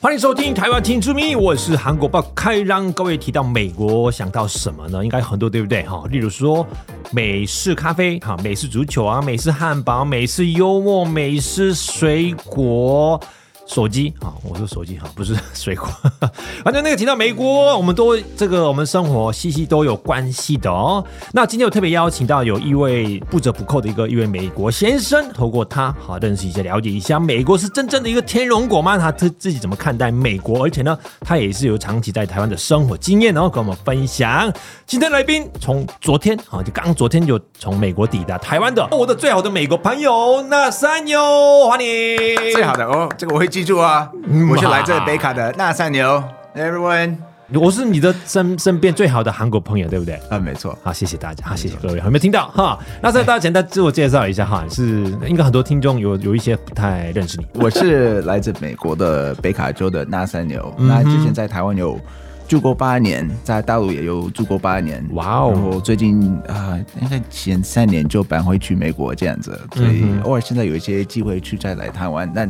欢迎收听台湾听之咪，我是韩国报开让各位提到美国想到什么呢？应该很多对不对？哈，例如说美式咖啡，哈，美式足球啊，美式汉堡，美式幽默，美式水果。手机啊，我说手机哈，不是 水果。反正那个提到美国，我们都这个我们生活息息都有关系的哦。那今天我特别邀请到有一位不折不扣的一个一位美国先生，透过他好认识一下、了解一下美国是真正的一个天龙国吗？他自自己怎么看待美国？而且呢，他也是有长期在台湾的生活经验，然后跟我们分享。今天来宾从昨天啊，就刚昨天就从美国抵达台湾的我的最好的美国朋友那三牛，欢迎最好的哦，这个我会。记住啊，我是来自北卡的纳三牛，everyone，我是你的身身边最好的韩国朋友，对不对？啊，没错。好，谢谢大家，好，谢谢各位，有没有听到哈？那在大家简单自我介绍一下哈，是应该很多听众有有一些不太认识你。我是来自美国的北卡州的纳三牛，那之前在台湾有住过八年，在大陆也有住过八年。哇哦！然后最近啊，应该前三年就搬回去美国这样子，所以偶尔现在有一些机会去再来台湾，但。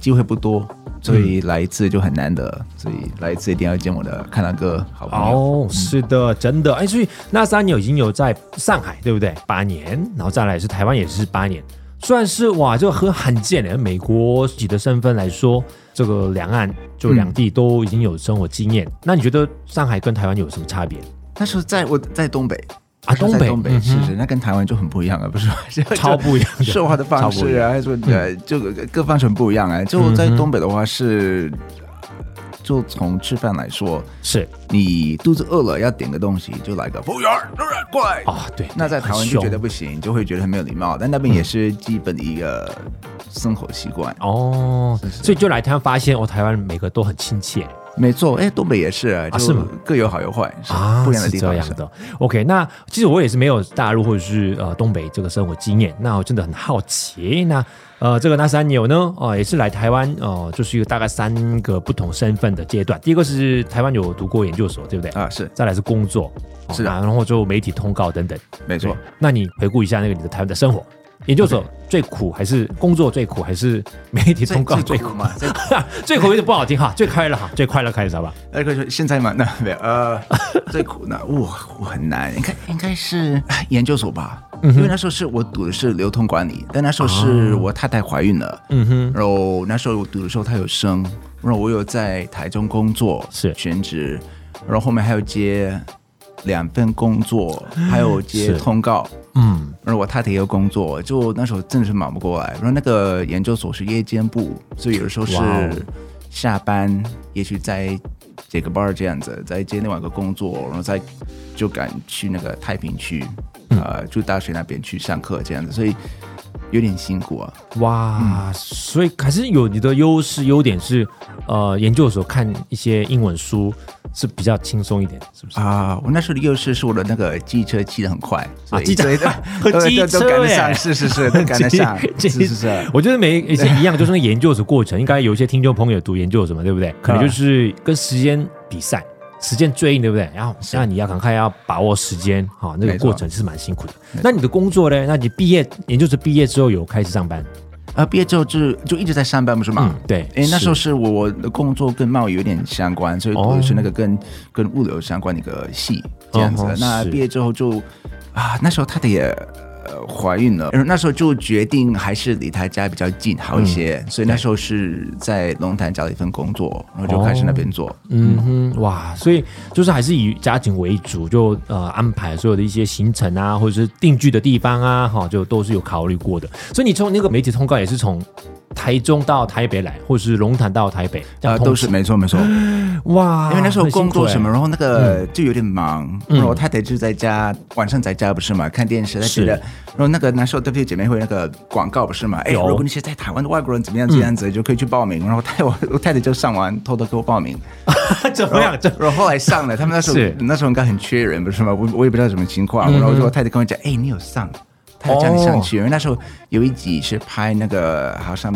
机会不多，所以来一次就很难得，嗯、所以来一次一定要见我的开朗哥好朋友。哦，是的，真的。哎，所以那三年已经有在上海，对不对？八年，然后再来是台湾，也是八年，算是哇，这个很罕见的。美国籍的身份来说，这个两岸就两地都已经有生活经验。嗯、那你觉得上海跟台湾有什么差别？那时候在我在东北。啊，东北，东北是是，那跟台湾就很不一样啊，不是？超不一样，说话的方式啊，还是说呃，就各方程不一样啊。就在东北的话是，就从吃饭来说，是你肚子饿了要点个东西，就来个服务员过来啊。对，那在台湾就觉得不行，就会觉得很没有礼貌。但那边也是基本的一个生活习惯哦。所以就来台湾发现，哦，台湾每个都很亲切。没错，哎，东北也是啊，是吗？各有好有坏啊，不一样的地方。是这样的。OK，那其实我也是没有大陆或者是呃东北这个生活经验，那我真的很好奇。那呃，这个纳三牛呢，哦、呃，也是来台湾哦、呃，就是一个大概三个不同身份的阶段。第一个是台湾有读过研究所，对不对？啊，是。再来是工作，是的、啊，然后就媒体通告等等。没错。那你回顾一下那个你的台湾的生活。研究所最苦还是工作最苦，还是媒体通告最苦嘛？最苦 有点不好听哈，最快乐哈，最快乐开始好吧？那可是现在嘛，那没有呃，最苦呢，哇，我很难，应该应该是 研究所吧？因为那时候是我读的是流通管理，但那时候是我太太怀孕了，嗯哼，然后那时候我读的时候她有生，然后我有在台中工作是全职，然后后面还有接。两份工作，还有接通告，嗯，然后我太太也有工作，就那时候真的是忙不过来。然后那个研究所是夜间部，所以有的时候是下班，也许在接个班这样子，再接另外一个工作，然后再就赶去那个太平区，呃，就大学那边去上课这样子，所以。有点辛苦啊！哇，嗯、所以还是有你的优势，优点是，呃，研究所看一些英文书是比较轻松一点，是不是啊？我那时候的优势是我的那个机车骑得很快啊，机车 和机车赶得上，是是是，都赶得上，是是是。我觉得每一些一样，就是那研究所过程，应该有一些听众朋友读研究所嘛，对不对？可能就是跟时间比赛。时间追应对不对？然后现在你要赶快要把握时间，哈，那个过程是蛮辛苦的。那你的工作呢？那你毕业研究生毕业之后有开始上班？啊，毕业之后就就一直在上班，不是吗？对，哎，那时候是我我的工作跟贸易有点相关，所以读的是那个跟跟物流相关的一个系这样子。那毕业之后就啊，那时候他的也。呃，怀孕了，然后那时候就决定还是离他家比较近好一些，嗯、所以那时候是在龙潭找了一份工作，然后就开始那边做。哦、嗯哼，哇，所以就是还是以家庭为主，就呃安排所有的一些行程啊，或者是定居的地方啊，哈，就都是有考虑过的。所以你从那个媒体通告也是从。台中到台北来，或是龙潭到台北，啊，都是没错没错。哇，因为那时候工作什么，然后那个就有点忙，然后我太太就在家，晚上在家不是嘛，看电视，她觉得，然后那个那时候对不对姐妹会那个广告不是嘛，哎，如果那些在台湾的外国人怎么样这样子，就可以去报名，然后太我 我太太就上完，偷偷给我报名，怎么样？然后后来上了，他们那时候那时候应该很缺人不是嘛，我我也不知道什么情况，然后我太太跟我讲，哎，你有上。他叫你上去，因为那时候有一集是拍那个，好像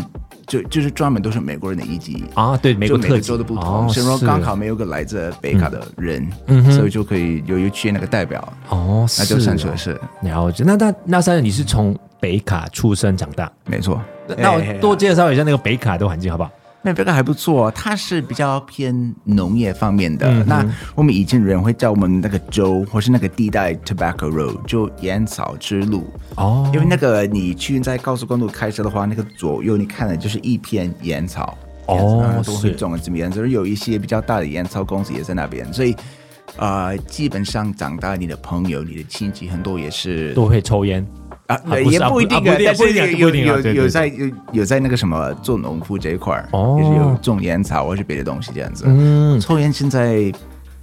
就就是专门都是美国人的一集啊，对，美国特州的不同，所以说刚好没有个来自北卡的人，嗯，所以就可以有一缺那个代表哦，那就上去了，是了解。那那那三人，你是从北卡出生长大？没错。那我多介绍一下那个北卡的环境好不好？那这个还不错，它是比较偏农业方面的。嗯、那我们以前人会叫我们那个州或是那个地带 Tobacco Road，就烟草之路哦。因为那个你去在高速公路开车的话，那个左右你看的就是一片烟草哦，都会种这么样，就是有一些比较大的烟草公司也在那边，所以呃，基本上长大你的朋友、你的亲戚很多也是都会抽烟。啊，也不一定啊，但是有有有在有有在那个什么做农夫这一块儿，也是有种烟草或是别的东西这样子。嗯，抽烟现在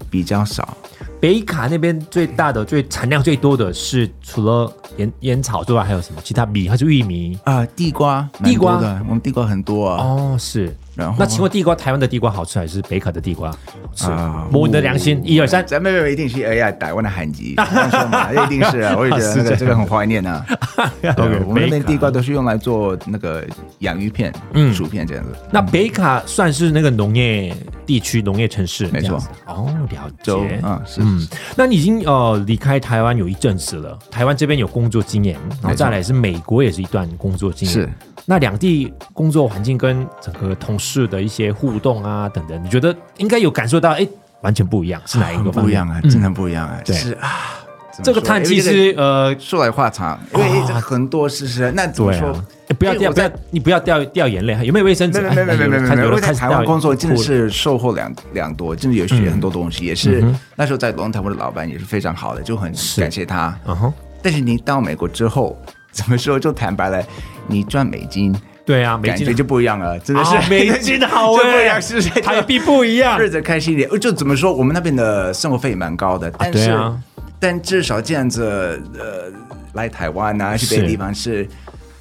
比较少。北卡那边最大的、最产量最多的是除了烟烟草之外，还有什么？其他米还是玉米啊？地瓜，地瓜的，我们地瓜很多啊。哦，是。然后，那请问地瓜，台湾的地瓜好吃还是北卡的地瓜好吃？摸你的良心，一二三，咱们没有一定是哎呀，台湾的罕吉，说嘛，一定是啊，我也觉得这个这个很怀念啊。OK，我们那边地瓜都是用来做那个洋芋片、嗯，薯片这样子。那北卡算是那个农业地区、农业城市，没错。哦，了解。嗯，是。嗯，那你已经呃离开台湾有一阵子了，台湾这边有工作经验，然后再来是美国也是一段工作经验。是。那两地工作环境跟整个同事的一些互动啊等等，你觉得应该有感受到？哎，完全不一样，是哪一个方面？不一样啊，真的不一样啊！是啊，这个叹气是呃，说来话长，因为很多事实。那怎么说？不要掉，不要你不要掉掉眼泪。有没有卫生纸？没没没没没没。因为在台湾工作真的是收获良良多，真的有学很多东西。也是那时候在龙潭，我的老板也是非常好的，就很感谢他。嗯哼。但是你到美国之后。怎么说？就坦白了，你赚美金，对啊，美金感觉就不一样了，真的是、哦、美 金好哎，是不是？台币不一样，日子开心一点。就怎么说？我们那边的生活费也蛮高的，但是，啊啊、但至少这样子，呃，来台湾啊，去别的地方是，是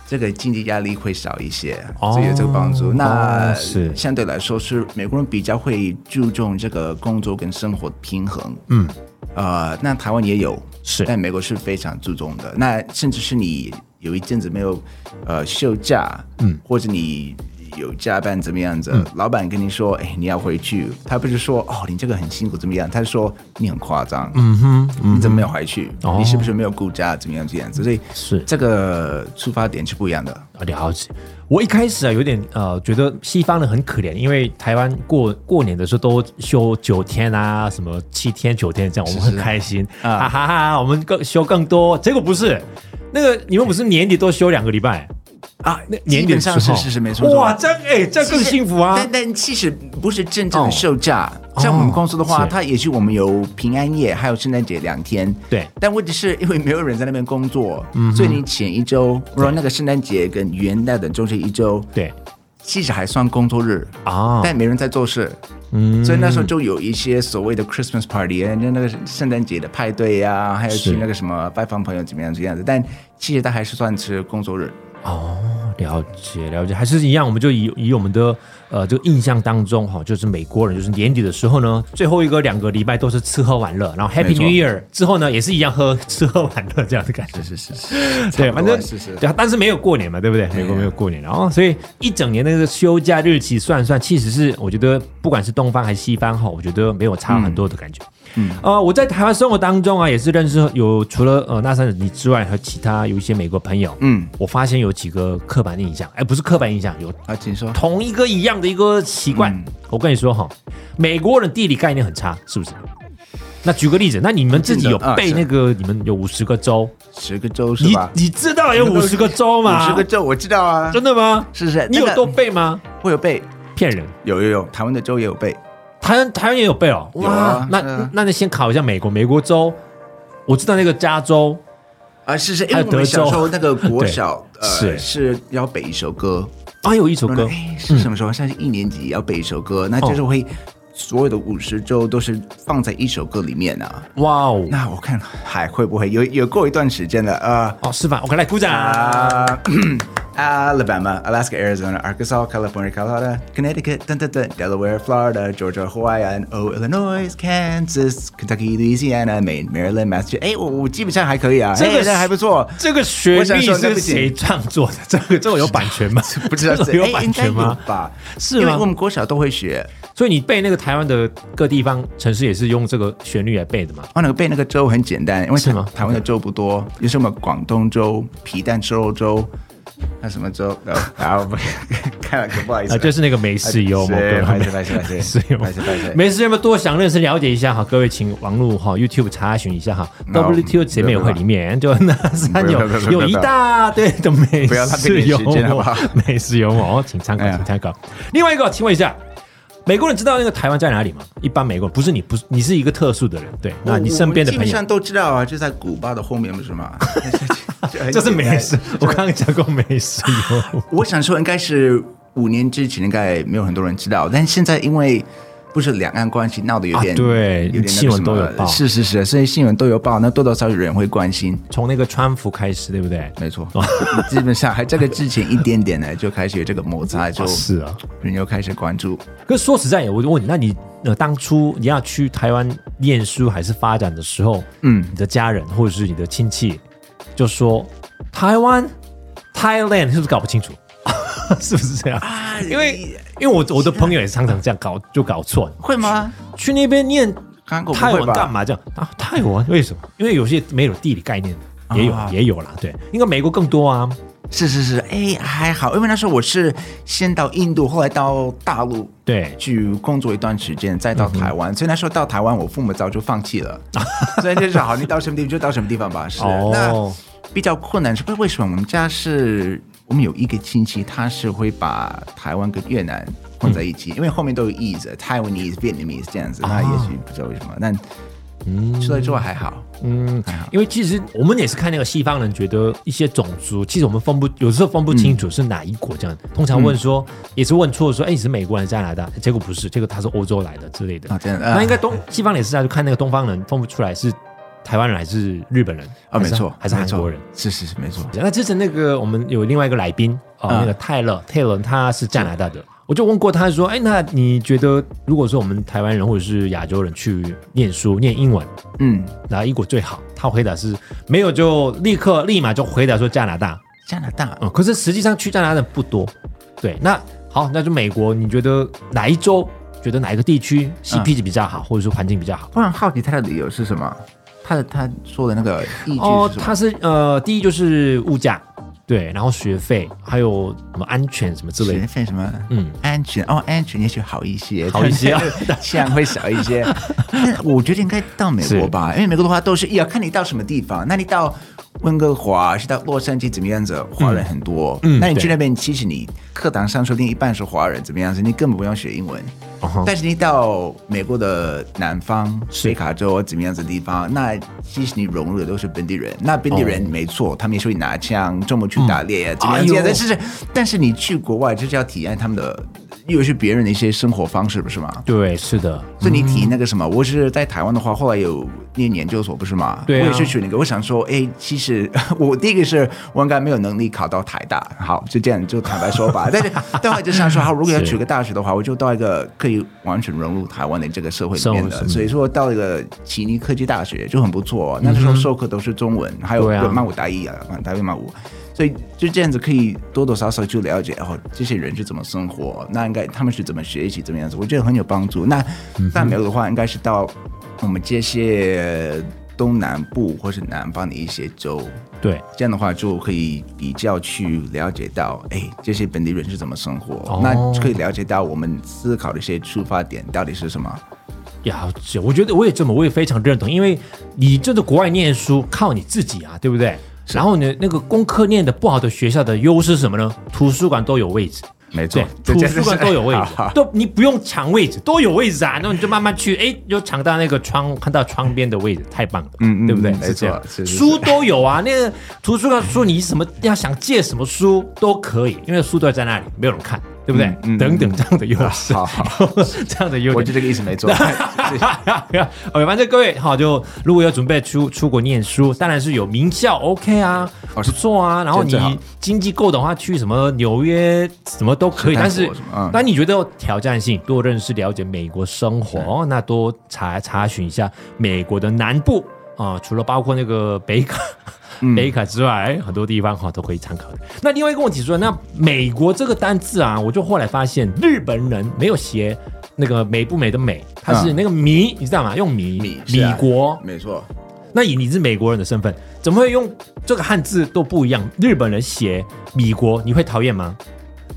这个经济压力会少一些，哦、所以有这个帮助。那是相对来说，是美国人比较会注重这个工作跟生活平衡。嗯，呃，那台湾也有。是，但美国是非常注重的。那甚至是你有一阵子没有呃休假，嗯，或者你有加班怎么样子，嗯、老板跟你说，哎，你要回去，他不是说哦，你这个很辛苦怎么样？他是说你很夸张，嗯哼，你怎么没有回去？哦、你是不是没有顾家？怎么样这样子？所以是这个出发点是不一样的。啊，了解。我一开始啊，有点呃，觉得西方人很可怜，因为台湾过过年的时候都休九天啊，什么七天九天这样，我们很开心啊，哈哈哈，我们更休更多。结果不是，那个你们不是年底都休两个礼拜啊？那年底上是是是没错。哇，这哎，这更幸福啊！但但其实不是真正的售价。像我们公司的话，它也许我们有平安夜，还有圣诞节两天。对。但问题是因为没有人在那边工作，所以你前一周，比如说那个圣诞节跟元旦的中间一周，对，其实还算工作日啊，但没人在做事。嗯。所以那时候就有一些所谓的 Christmas party，那那个圣诞节的派对呀，还有去那个什么拜访朋友怎么样这样子，但其实它还是算是工作日。哦，了解了解，还是一样，我们就以以我们的。呃，这个印象当中哈，就是美国人就是年底的时候呢，最后一个两个礼拜都是吃喝玩乐，然后 Happy New Year 之后呢，也是一样喝吃喝玩乐这样的感觉，是是是，对，反正是是，对，但是没有过年嘛，对不对？美国没有过年，然后所以一整年那个休假日期算算，其实是我觉得不管是东方还是西方哈，我觉得没有差很多的感觉。嗯，呃，我在台湾生活当中啊，也是认识有除了呃那三你之外，和其他有一些美国朋友。嗯，我发现有几个刻板印象，哎，不是刻板印象，有啊，请说同一个一样的一个习惯。嗯、我跟你说哈，美国人地理概念很差，是不是？那举个例子，那你们自己有背那个？你们有五十个州，十个州是吧？你你知道有 五十个州吗？五十个州我知道啊，真的吗？是不是，你有都背吗？我有背，骗人。有有有，台湾的州也有背。台湾台湾也有背哦，哇，那那那先考一下美国，美国州，我知道那个加州。啊，是是，因为我们小时候那个 国小呃是。要背一首歌，啊有一首歌。是什么时候？像是一年级要背一首歌，那就是会所有的五十州都是放在一首歌里面啊，哇哦，那我看还会不会有有过一段时间了啊？哦，是吧？我来鼓掌。Alabama, Alaska, Arizona, Arkansas, California, Colorado, Connecticut, dun, dun, dun, Delaware, Florida, Georgia, Hawaii, and oh, Illinois, Kansas, Kentucky, Louisiana, Maine, Maryland, Massachusetts。哎，我我基本上还可以啊，这个还不错。这个旋律是谁创作的？这个这个有版权吗？不知道有版权吗？吧，是吗？因为我们国小都会学，所以你背那个台湾的各地方城市也是用这个旋律来背的吗？哦，那个背那个州很简单，因为什么？台湾的州不多，有什么广东州、皮蛋瘦肉粥。那什么州？然后不开了，不好意思，啊，就是那个美式幽默，不好意思，不好意思，不好意思，不好意思，美式幽默多想认识了解一下哈，各位请网络哈 YouTube 查询一下哈，WTO 姐妹会里面就那三有有一大堆的美式幽默，美式幽默，请参考，请参考。另外一个，请问一下。美国人知道那个台湾在哪里吗？一般美国人不是你，不是你是一个特殊的人，对？那你身边的朋友基本上都知道啊，就在古巴的后面，不是吗？这是美食，我刚刚讲过美食。我想说，应该是五年之前，应该没有很多人知道，但现在因为。不是两岸关系闹得有点、啊、对，有点新闻都有报，是是是，所以新闻都有报，那多多少少有人会关心。从那个川普开始，对不对？没错，基本上还这个之前一点点呢，就开始有这个摩擦，就是啊，人又开始关注。可是说实在，我就问你，那你呃当初你要去台湾念书还是发展的时候，嗯，你的家人或者是你的亲戚就说台湾 Thailand 是不是搞不清楚？是不是这样？啊、因为因为我我的朋友也常常这样搞，就搞错。会吗？去那边念泰文干嘛？这样啊？泰文为什么？因为有些没有地理概念，也有、啊、也有啦。对，应该美国更多啊。是是是，哎，还好，因为那时候我是先到印度，后来到大陆，对，去工作一段时间，再到台湾。嗯、所以那时候到台湾，我父母早就放弃了。所以就是好，你到什么地方就到什么地方吧。是，哦、那比较困难是不是？为什么我们家是？我们有一个亲戚，他是会把台湾跟越南混在一起，嗯、因为后面都有 ease，Taiwanese、Vietnamese 这样子。那、啊、也许不知道为什么，但嗯，说来说还好，嗯，还好。因为其实我们也是看那个西方人觉得一些种族，其实我们分不有时候分不清楚是哪一国这样。嗯、通常问说、嗯、也是问错说，哎，你是美国人、加拿大？结果不是，结果他是欧洲来的之类的。啊，这样。那应该东西方也是啊，就看那个东方人分不出来是。台湾人还是日本人啊？没错，还是韩国人？是是是，没错。那之前那个我们有另外一个来宾啊，那个泰勒，泰勒他是加拿大的，我就问过他说：“哎，那你觉得如果说我们台湾人或者是亚洲人去念书念英文，嗯，哪一国最好？”他回答是没有，就立刻立马就回答说加拿大。加拿大，嗯，可是实际上去加拿大的不多。对，那好，那就美国，你觉得哪一州？觉得哪一个地区 CP 值比较好，或者说环境比较好？我很好奇他的理由是什么。他的他说的那个依据是哦，他是呃，第一就是物价，对，然后学费，还有什么安全什么之类的。学费什么？嗯，安全哦，安全也许好一些，好一些，这样会少一些。我觉得应该到美国吧，因为美国的话都是要看你到什么地方。那你到温哥华，是到洛杉矶怎么样子？华人很多。嗯，那你去那边，其实你课堂上说不定一半是华人，怎么样子？你根本不用学英文。但是你到美国的南方，北卡州怎么样子的地方，那其实你融入的都是本地人。那本地人没错，他们也是会拿枪，周末去打猎啊，怎么样子？但是，但是你去国外就是要体验他们的。又是别人的一些生活方式，不是吗？对，是的。所以你提那个什么，我是在台湾的话，后来有念研究所，不是吗？对、啊，我也是选那个。我想说，哎，其实 我第一个是我应该没有能力考到台大，好，就这样就坦白说吧。但是，但我就想说，好，如果要取个大学的话，我就到一个可以完全融入台湾的这个社会里面的。所以说，到一个悉尼科技大学就很不错。那时候授课都是中文，还有曼舞大一啊，大一曼谷。所以就这样子可以多多少少就了解哦，这些人是怎么生活，那应该他们是怎么学习，怎么样子，我觉得很有帮助。那但没有的话，应该是到我们这些东南部或是南方的一些州，对，这样的话就可以比较去了解到，哎，这些本地人是怎么生活，哦、那可以了解到我们思考的一些出发点到底是什么。了解，我觉得我也这么，我也非常认同，因为你这个国外念书靠你自己啊，对不对？然后呢，那个功课念的不好的学校的优势是什么呢？图书馆都有位置，没错，图书馆都有位置，都你不用抢位置，都有位置啊。那你就慢慢去，哎，就抢到那个窗，看到窗边的位置，太棒了，嗯，对不对？没错，书都有啊。那个图书馆说你什么要想借什么书都可以，因为书都在那里，没有人看。对不对？等等这样的优势，好好，这样的优势，我就这个意思没错。OK，反正各位好，就如果要准备出出国念书，当然是有名校，OK 啊，不错啊。然后你经济够的话，去什么纽约什么都可以。但是，那你觉得有挑战性，多认识了解美国生活，那多查查询一下美国的南部啊，除了包括那个北卡。北卡之外，很多地方哈都可以参考的。那另外一个问题说，那美国这个单字啊，我就后来发现日本人没有写那个美不美的美，他是那个米，你知道吗？用米米，米国，没错。那以你是美国人的身份，怎么会用这个汉字都不一样？日本人写米国，你会讨厌吗？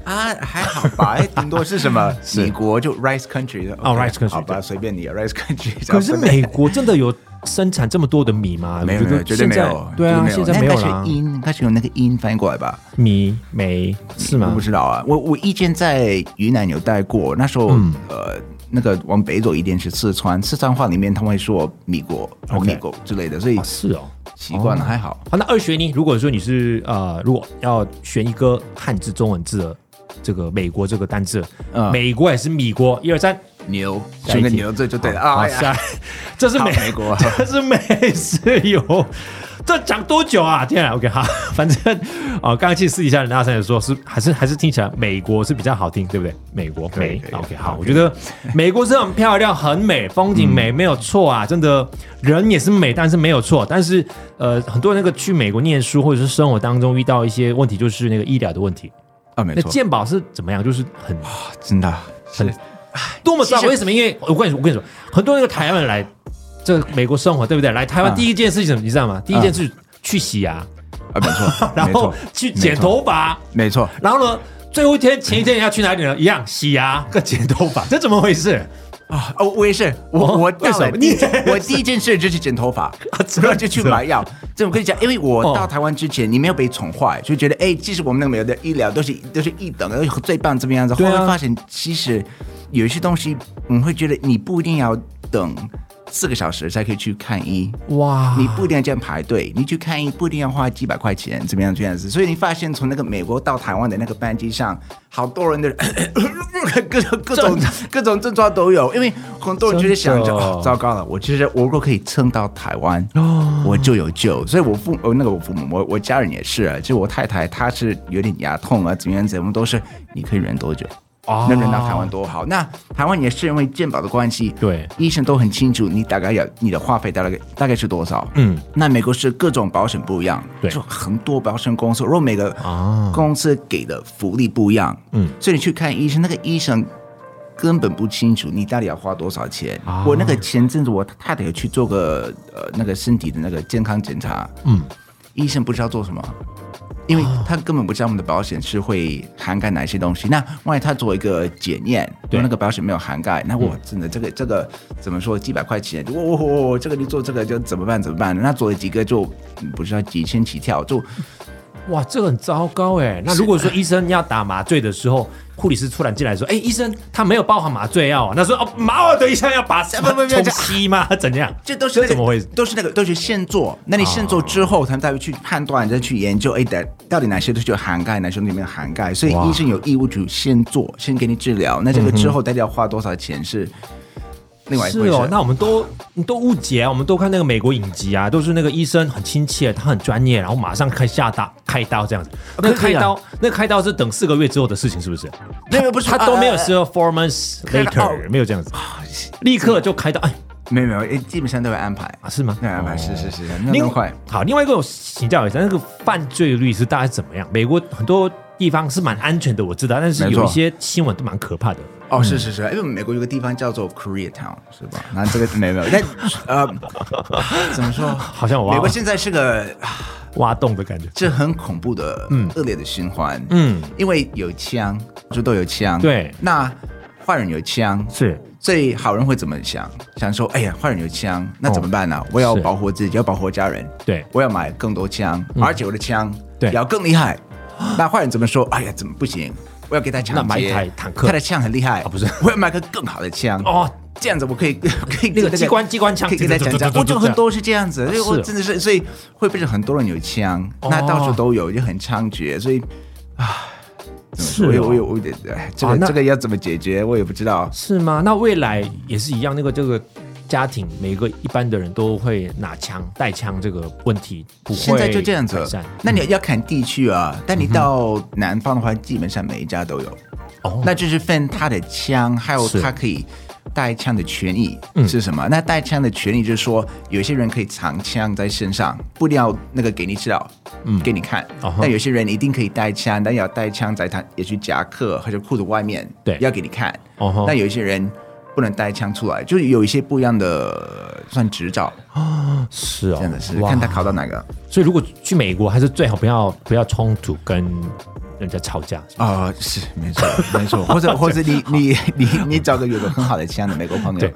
啊，还好吧，哎，顶多是什么？美国就 rice country 哦，rice country，好吧，随便你，rice country。可是美国真的有生产这么多的米吗？没有，绝对没有。对啊，现在没有了。音，开始用那个音翻译过来吧。米煤是吗？我不知道啊，我我以前在云南有待过，那时候呃。那个往北走一点是四川，四川话里面他们会说米国、米国之类的，所以是哦，习惯了还好。好，那二选一，如果说你是呃，如果要选一个汉字中文字的这个美国这个单字，美国还是米国？一二三，牛，选个牛这就对了啊！这是美国，这是美石油。这讲多久啊？天啊，OK 好，反正啊，刚刚去私底下，阿三也说是还是还是听起来美国是比较好听，对不对？美国美，OK 好，我觉得美国是很漂亮、很美，风景美没有错啊，真的人也是美，但是没有错。但是呃，很多人那个去美国念书或者是生活当中遇到一些问题，就是那个医疗的问题啊，没错。那健保是怎么样？就是很真的很多么知道为什么？因为我跟你说，我跟你说，很多那个台湾人来。这美国生活对不对？来台湾第一件事情你知道吗？第一件事去洗牙啊，没错，然后去剪头发，没错。然后呢，最后一天前一天要去哪里呢？一样洗牙跟 剪头发，这怎么回事啊？哦，我也是，我我到了第 我第一件事就是剪头发，然后就去买药。这我跟你讲，因为我到台湾之前，你没有被宠坏，就觉得哎，其实我们那个美国的医疗都是都是一等的，最棒这么样子。后来发现，其实有一些东西，你会觉得你不一定要等。四个小时才可以去看医哇！你不一定要这样排队，你去看医不一定要花几百块钱，怎么样这样子？所以你发现从那个美国到台湾的那个班机上，好多人的 各种各种各种症状都有，因为很多人就是想着，哦，糟糕了，我其实我如果可以撑到台湾，我就有救。所以我父呃那个我父母，我我家人也是啊，就我太太她是有点牙痛啊，怎么样怎么都是，你可以忍多久？能轮到台湾多好？那台湾也是因为健保的关系，对，医生都很清楚你大概要你的花费大概大概是多少。嗯，那美国是各种保险不一样，对，就很多保险公司，如果每个公司给的福利不一样，嗯，所以你去看医生，那个医生根本不清楚你到底要花多少钱。我那个前阵子我太太有去做个呃那个身体的那个健康检查，嗯，医生不知道做什么。因为他根本不知道我们的保险是会涵盖哪些东西。那万一他做一个检验，对那个保险没有涵盖，那我真的这个这个怎么说？几百块钱，哦，哦，这个你做这个就怎么办？怎么办？那做了几个就不知道几千起跳，就哇，这个很糟糕哎。那如果说医生要打麻醉的时候。护理师突然进来说：“哎，医生，他没有包含麻醉药啊。”他说：“哦，麻我等一下要把什么东西吸吗？怎样？这都是、那个、怎么回事？都是那个都是现做。那你现做之后，他们再去判断，再去研究，哎，的到底哪些东西有涵盖，哪些东西没有涵盖？所以医生有义务去先做，先给你治疗。那这个之后到底要花多少钱是？”另外一回事。是哦，那我们都都误解啊！我们都看那个美国影集啊，都是那个医生很亲切，他很专业，然后马上开下刀开刀这样子。那开刀，那开刀是等四个月之后的事情，是不是？那个不是，他都没有说 four months later，没有这样子，立刻就开刀。哎，没有没有，基本上都会安排啊？是吗？会安排，是是是，那么快。好，另外一个我请教一下，那个犯罪率是大概怎么样？美国很多地方是蛮安全的，我知道，但是有一些新闻都蛮可怕的。哦，是是是，因为美国有个地方叫做 Koreatown，是吧？那这个没有没。有，但呃，怎么说？好像我美国现在是个 挖洞的感觉，这很恐怖的，嗯，恶劣的循环，嗯，因为有枪，就都有枪，对，那坏人有枪，是，所以好人会怎么想？想说，哎呀，坏人有枪，那怎么办呢？我要保护自己，要保护家人，对，我要买更多枪，而且我的枪对。要更厉害。那坏人怎么说？哎呀，怎么不行？我要给他抢买一台坦克，他的枪很厉害。不是，我要买个更好的枪。哦，这样子我可以可以那个机关机关枪可以给他讲讲。我就很多是这样子，所以我真的是，所以会变成很多人有枪？那到处都有，就很猖獗。所以啊，是，我有我有我有点，这个这个要怎么解决？我也不知道。是吗？那未来也是一样，那个这个。家庭每个一般的人都会拿枪带枪，这个问题不会。现在就这样子。那你要看地区啊，但你到南方的话，基本上每一家都有。哦，那就是分他的枪，还有他可以带枪的权益是什么？那带枪的权益就是说，有些人可以藏枪在身上，不一定要那个给你知道，嗯，给你看。但有些人一定可以带枪，但要带枪在他也许夹克或者裤子外面，对，要给你看。哦，但有一些人。不能带枪出来，就是有一些不一样的算执照啊，是哦，真的是看他考到哪个。所以如果去美国，还是最好不要不要冲突跟人家吵架啊，是没错没错，或者或者你你你你找个有个很好的枪的美国朋友，对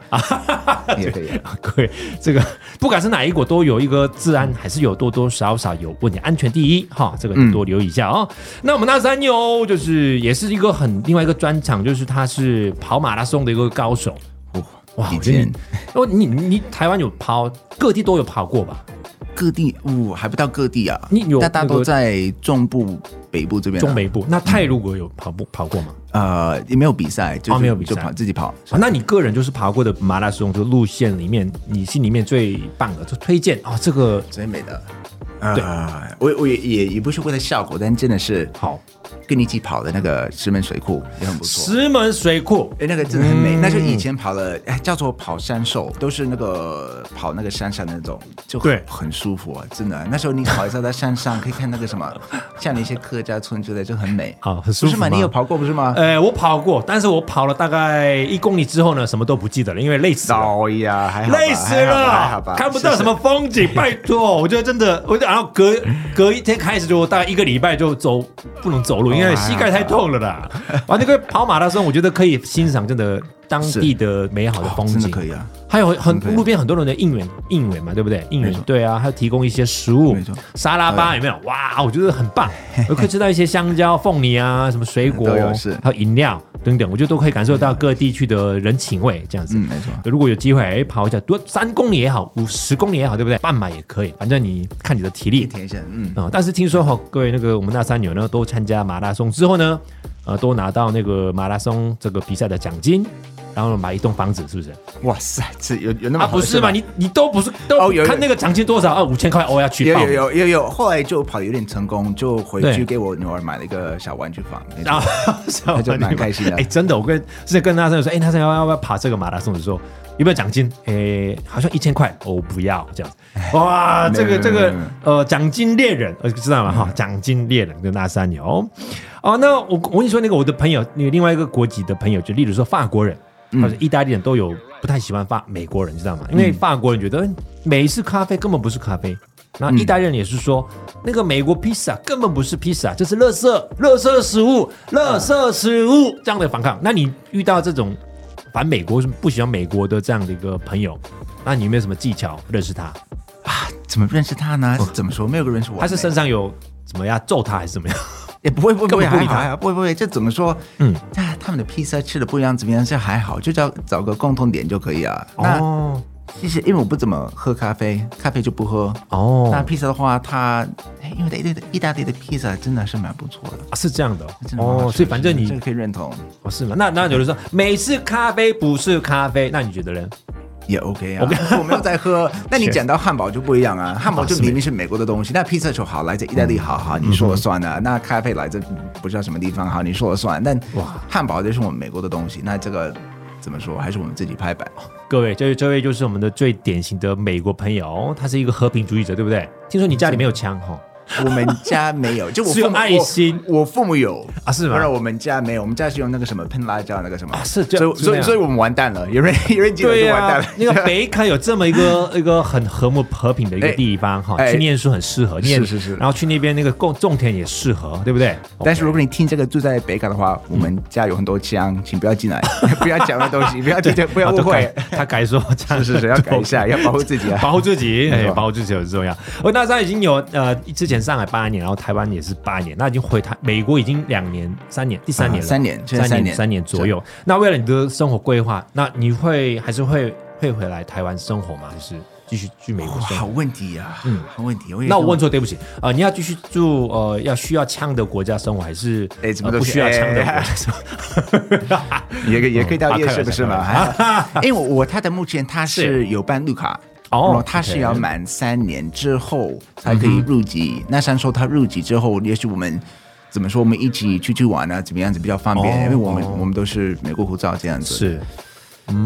也可以。各位，这个不管是哪一国，都有一个治安还是有多多少少有问题，安全第一哈，这个你多留意一下哦。那我们那三牛就是也是一个很另外一个专场，就是他是跑马拉松的一个高手。哇，我觉得你，哦，你你台湾有跑，各地都有跑过吧？各地，哦，还不到各地啊。你有，大家都在中部、北部这边。中北部，那泰如果有跑步跑过吗？呃，也没有比赛，就没有比赛，就跑自己跑。那你个人就是跑过的马拉松这个路线里面，你心里面最棒的，就推荐啊，这个最美的。啊，我我也也也不是为了效果，但真的是好。跟你一起跑的那个石门水库也很不错。石门水库，哎，那个真的很美。嗯、那就以前跑了，哎，叫做跑山兽，都是那个跑那个山上那种，就很对很舒服啊，真的。那时候你跑一下在山上，可以看那个什么，像那些客家村之类，就很美。好，很舒服。不是吗？你有跑过不是吗？哎，我跑过，但是我跑了大概一公里之后呢，什么都不记得了，因为累死了。哎呀，还好累死了，还好吧，看不到什么风景。拜托，我觉得真的，我然后隔隔一天开始就大概一个礼拜就走不能走路，因为膝盖太痛。够了啦！啊，那个跑马拉松，我觉得可以欣赏真的当地的美好的风景，可以啊。还有很路边很多人的应援应援嘛，对不对？应援对啊，还有提供一些食物，沙拉吧有没有？哇，我觉得很棒，我可以吃到一些香蕉、凤梨啊，什么水果，还有饮料等等，我觉得都可以感受到各地区的人情味，这样子。嗯，没错。如果有机会，哎，跑一下多三公里也好，五十公里也好，对不对？半马也可以，反正你看你的体力。嗯啊，但是听说哈，各位那个我们那三牛呢，都参加马拉松之后呢。呃，都拿到那个马拉松这个比赛的奖金，然后买一栋房子，是不是？哇塞，这有有那么好？啊，不是嘛？你你都不是都有看那个奖金多少啊？五千块，我要去。有有有有有，后来就跑得有点成功，就回去给我女儿买了一个小玩具房，然后他就蛮开心的。哎，真的，我跟之前跟他说说，哎，他说要要不要爬这个马拉松的时候，有没有奖金？哎，好像一千块，我不要这样子。哇，这个这个呃，奖金猎人，呃，知道吗？哈，奖金猎人跟那三牛。哦，那我我跟你说，那个我的朋友，那个另外一个国籍的朋友，就例如说法国人，或者意大利人都有不太喜欢法美国人，知道吗？因为法国人觉得美式咖啡根本不是咖啡，然后意大利人也是说，那个美国披萨根本不是披萨，这是垃圾，垃圾食物，垃圾食物这样的反抗。那你遇到这种反美国、不喜欢美国的这样的一个朋友，那你有没有什么技巧认识他啊？怎么认识他呢？怎么说？没有个认识我，他是身上有怎么样揍他还是怎么样？也不会不会不会还好，不会不会，这怎么说？嗯，啊他们的披萨吃的不一样，怎么样？这还好，就找找个共同点就可以啊。哦，其实因为我不怎么喝咖啡，咖啡就不喝。哦，那披萨的话，他因为的意意大利的披萨真的是蛮不错的啊，是这样的哦。所以反正你这个可以认同哦，是吗？那那有人说美式咖啡不是咖啡，那你觉得呢？也 OK 啊，我没有在喝。那你讲到汉堡就不一样啊，汉堡就明明是美国的东西。那披萨就好，来自意大利，好好，你说了算啊。那咖啡来自不知道什么地方，好，你说了算。但哇，汉堡就是我们美国的东西，那这个怎么说？还是我们自己拍板。各位，这位这位就是我们的最典型的美国朋友，他是一个和平主义者，对不对？听说你家里没有枪哈？我们家没有，就我父母爱心，我父母有。啊，是吗？不然我们家没有，我们家是用那个什么喷辣椒那个什么，是，所以所以所以我们完蛋了，有人有人进来就完蛋了。那个北卡有这么一个 一个很和睦和平的一个地方哈，去念书很适合，念是是是，然后去那边那个种种田也适合，对不对？但是如果你听这个住在北卡的话，我们家有很多枪，请不要进来，不要讲那东西，不要这不要误会。他改说枪是是要改一下，要保护自己。啊，保护自己，哎，保护自己很重要。我那时候已经有呃，之前上海八年，然后。台湾也是八年，那已经回台美国已经两年、三年，第三年了，三年、三年、三年左右。那为了你的生活规划，那你会还是会会回来台湾生活吗？就是继续去美国生活？好问题呀，嗯，好问题。那我问错，对不起啊。你要继续住呃，要需要枪的国家生活，还是哎，怎么都不需要枪的国家生活？也也可以到夜市，不是吗？因为我他的目前他是有办绿卡。哦，他是要满三年之后才可以入籍。那像说他入籍之后，也许我们怎么说，我们一起出去玩啊，怎么样子比较方便？哦、因为我们我们都是美国护照这样子。是，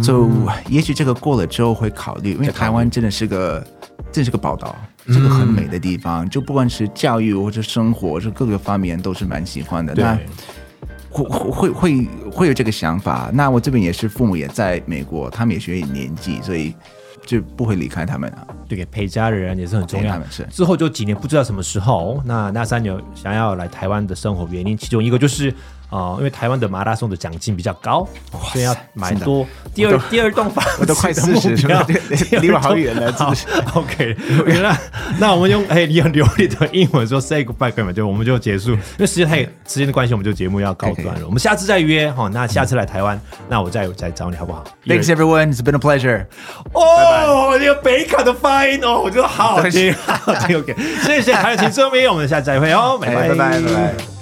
就也许这个过了之后会考虑，因为台湾真的是个，真是个宝岛，是个很美的地方。嗯、就不管是教育或者生活，就各个方面都是蛮喜欢的。那会会会会有这个想法。那我这边也是，父母也在美国，他们也学一年纪，所以。就不会离开他们啊。对，陪家人也是很重要。是之后就几年不知道什么时候，那那三年想要来台湾的生活原因，其中一个就是。啊、呃，因为台湾的马拉松的奖金比较高，所以要买多。第二第二栋房子，我都快四十了，离我好远了，是不是？OK，那那我们用哎，你用流利的英文说 “say goodbye” 嘛，就我们就结束。因为时间太时间的关系，我们就节目要告段了。我们下次再约哈，那下次来台湾，嗯、那我再再找你好不好？Thanks everyone, it's been a pleasure。哦，那个北卡的发音哦，我觉得好好听，好听。OK，谢谢，还有请证明，我们下次再会哦，拜拜，拜拜，拜拜。